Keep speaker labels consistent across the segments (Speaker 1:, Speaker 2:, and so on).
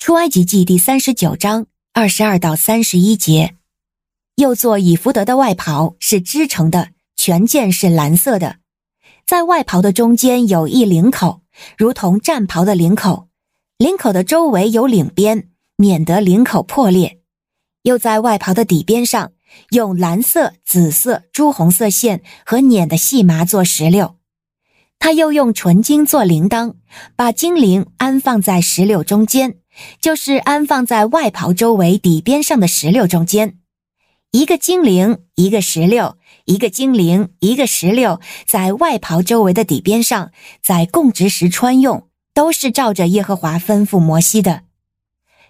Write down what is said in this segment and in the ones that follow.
Speaker 1: 出埃及记第三十九章二十二到三十一节。又做以弗得的外袍是织成的，全件是蓝色的，在外袍的中间有一领口，如同战袍的领口，领口的周围有领边，免得领口破裂。又在外袍的底边上用蓝色、紫色、朱红色线和捻的细麻做石榴。他又用纯金做铃铛，把金铃安放在石榴中间，就是安放在外袍周围底边上的石榴中间。一个精灵，一个石榴，一个精灵，一个石榴，在外袍周围的底边上，在供职时穿用，都是照着耶和华吩咐摩西的。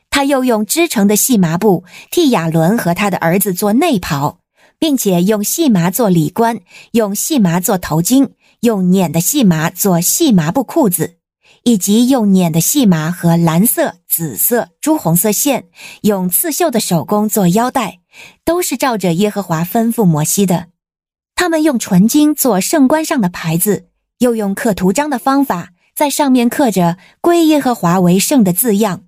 Speaker 1: 他又用织成的细麻布替亚伦和他的儿子做内袍，并且用细麻做里冠，用细麻做头巾。用捻的细麻做细麻布裤子，以及用捻的细麻和蓝色、紫色、朱红色线，用刺绣的手工做腰带，都是照着耶和华吩咐摩西的。他们用纯金做圣冠上的牌子，又用刻图章的方法，在上面刻着“归耶和华为圣”的字样，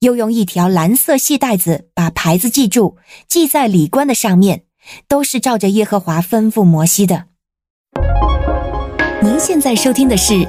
Speaker 1: 又用一条蓝色细带子把牌子记住，系在礼冠的上面，都是照着耶和华吩咐摩西的。您现在收听的是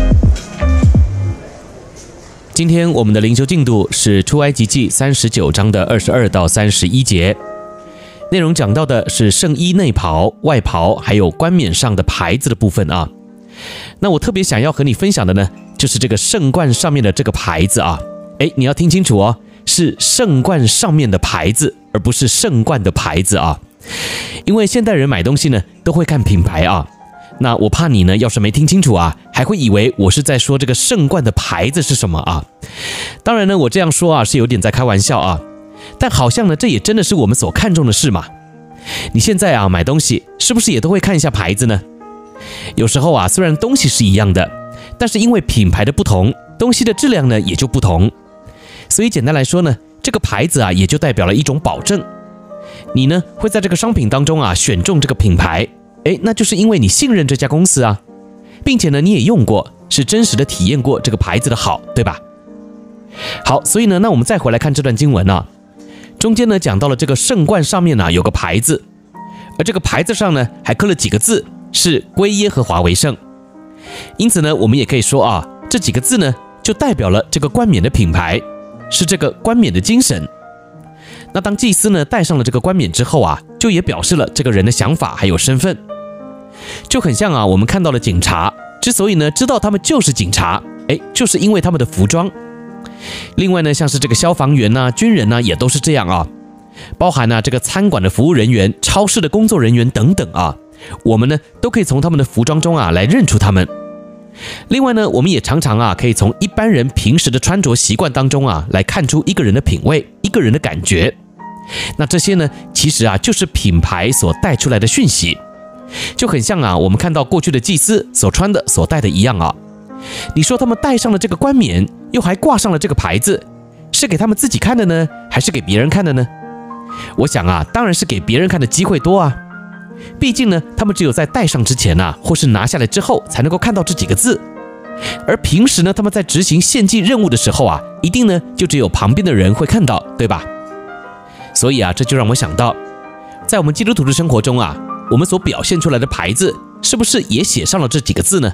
Speaker 2: 今天我们的灵修进度是出埃及记三十九章的二十二到三十一节，内容讲到的是圣衣内袍、外袍还有冠冕上的牌子的部分啊。那我特别想要和你分享的呢，就是这个圣冠上面的这个牌子啊。诶，你要听清楚哦，是圣冠上面的牌子，而不是圣冠的牌子啊。因为现代人买东西呢，都会看品牌啊。那我怕你呢，要是没听清楚啊，还会以为我是在说这个圣冠的牌子是什么啊？当然呢，我这样说啊是有点在开玩笑啊，但好像呢这也真的是我们所看重的事嘛。你现在啊买东西是不是也都会看一下牌子呢？有时候啊虽然东西是一样的，但是因为品牌的不同，东西的质量呢也就不同。所以简单来说呢，这个牌子啊也就代表了一种保证。你呢会在这个商品当中啊选中这个品牌。诶，那就是因为你信任这家公司啊，并且呢，你也用过，是真实的体验过这个牌子的好，对吧？好，所以呢，那我们再回来看这段经文啊，中间呢讲到了这个圣冠上面呢有个牌子，而这个牌子上呢还刻了几个字，是归耶和华为圣。因此呢，我们也可以说啊，这几个字呢就代表了这个冠冕的品牌，是这个冠冕的精神。那当祭司呢戴上了这个冠冕之后啊，就也表示了这个人的想法还有身份。就很像啊，我们看到了警察，之所以呢知道他们就是警察，哎，就是因为他们的服装。另外呢，像是这个消防员呐、军人呐、也都是这样啊。包含呢这个餐馆的服务人员、超市的工作人员等等啊，我们呢都可以从他们的服装中啊来认出他们。另外呢，我们也常常啊可以从一般人平时的穿着习惯当中啊来看出一个人的品味、一个人的感觉。那这些呢，其实啊就是品牌所带出来的讯息。就很像啊，我们看到过去的祭司所穿的、所戴的一样啊。你说他们戴上了这个冠冕，又还挂上了这个牌子，是给他们自己看的呢，还是给别人看的呢？我想啊，当然是给别人看的机会多啊。毕竟呢，他们只有在戴上之前呐、或是拿下来之后，才能够看到这几个字。而平时呢，他们在执行献祭任务的时候啊，一定呢，就只有旁边的人会看到，对吧？所以啊，这就让我想到，在我们基督徒的生活中啊。我们所表现出来的牌子，是不是也写上了这几个字呢？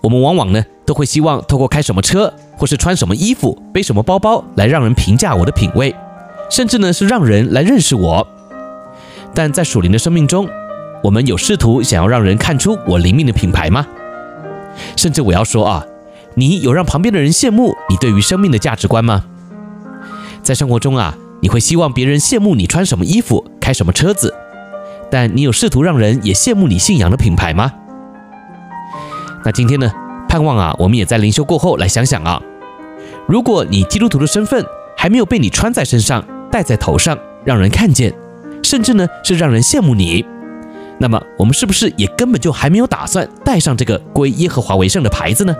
Speaker 2: 我们往往呢都会希望透过开什么车，或是穿什么衣服、背什么包包来让人评价我的品味，甚至呢是让人来认识我。但在属灵的生命中，我们有试图想要让人看出我灵命的品牌吗？甚至我要说啊，你有让旁边的人羡慕你对于生命的价值观吗？在生活中啊，你会希望别人羡慕你穿什么衣服、开什么车子？但你有试图让人也羡慕你信仰的品牌吗？那今天呢，盼望啊，我们也在灵修过后来想想啊，如果你基督徒的身份还没有被你穿在身上，戴在头上，让人看见，甚至呢是让人羡慕你。那么我们是不是也根本就还没有打算戴上这个归耶和华为圣的牌子呢？